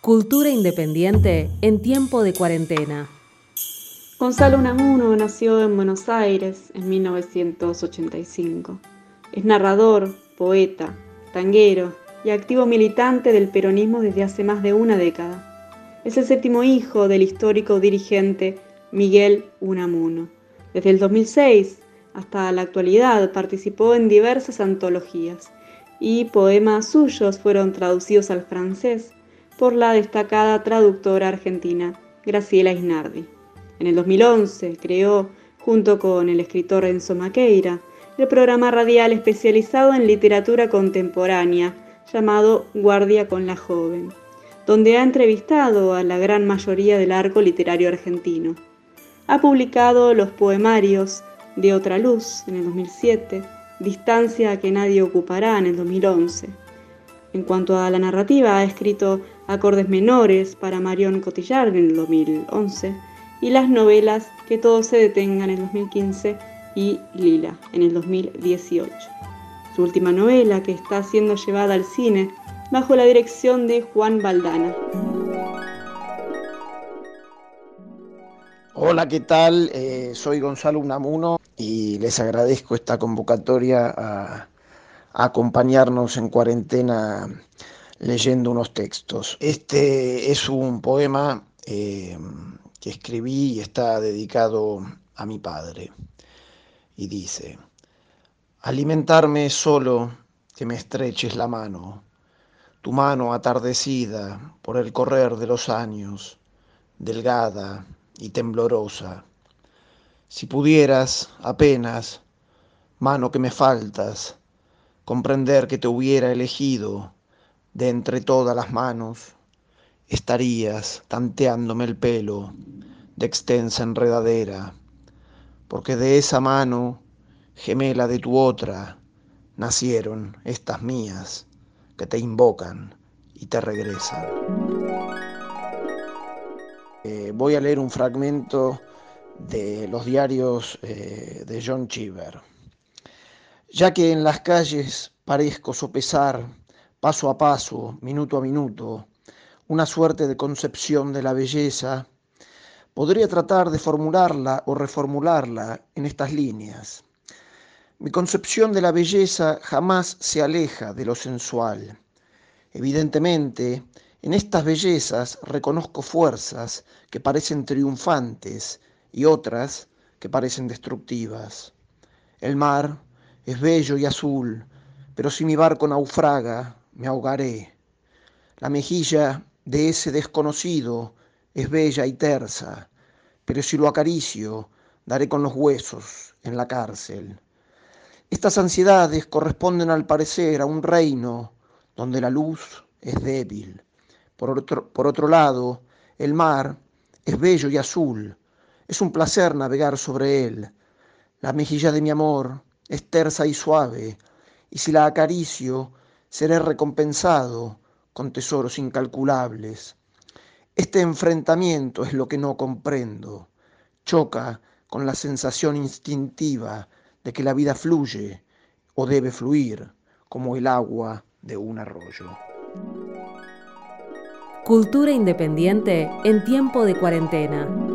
Cultura independiente en tiempo de cuarentena. Gonzalo Unamuno nació en Buenos Aires en 1985. Es narrador, poeta, tanguero y activo militante del peronismo desde hace más de una década. Es el séptimo hijo del histórico dirigente Miguel Unamuno. Desde el 2006 hasta la actualidad participó en diversas antologías y poemas suyos fueron traducidos al francés por la destacada traductora argentina Graciela Isnardi. En el 2011 creó, junto con el escritor Enzo Maqueira, el programa radial especializado en literatura contemporánea llamado Guardia con la Joven, donde ha entrevistado a la gran mayoría del arco literario argentino. Ha publicado los poemarios de Otra Luz en el 2007, Distancia que nadie ocupará en el 2011. En cuanto a la narrativa, ha escrito Acordes Menores para Marion Cotillard en el 2011 y las novelas Que todo se detenga en el 2015 y Lila en el 2018. Su última novela, que está siendo llevada al cine bajo la dirección de Juan Valdana. Hola, ¿qué tal? Eh, soy Gonzalo Unamuno y les agradezco esta convocatoria acompañarnos en cuarentena leyendo unos textos. Este es un poema eh, que escribí y está dedicado a mi padre. Y dice, alimentarme solo que me estreches la mano, tu mano atardecida por el correr de los años, delgada y temblorosa. Si pudieras, apenas, mano que me faltas, comprender que te hubiera elegido de entre todas las manos, estarías tanteándome el pelo de extensa enredadera, porque de esa mano, gemela de tu otra, nacieron estas mías que te invocan y te regresan. Eh, voy a leer un fragmento de los diarios eh, de John Cheever ya que en las calles parezco sopesar, paso a paso, minuto a minuto, una suerte de concepción de la belleza, podría tratar de formularla o reformularla en estas líneas. Mi concepción de la belleza jamás se aleja de lo sensual. Evidentemente, en estas bellezas reconozco fuerzas que parecen triunfantes y otras que parecen destructivas. El mar, es bello y azul, pero si mi barco naufraga, me ahogaré. La mejilla de ese desconocido es bella y tersa, pero si lo acaricio, daré con los huesos en la cárcel. Estas ansiedades corresponden al parecer a un reino donde la luz es débil. Por otro, por otro lado, el mar es bello y azul, es un placer navegar sobre él. La mejilla de mi amor es tersa y suave, y si la acaricio, seré recompensado con tesoros incalculables. Este enfrentamiento es lo que no comprendo. Choca con la sensación instintiva de que la vida fluye o debe fluir como el agua de un arroyo. Cultura independiente en tiempo de cuarentena.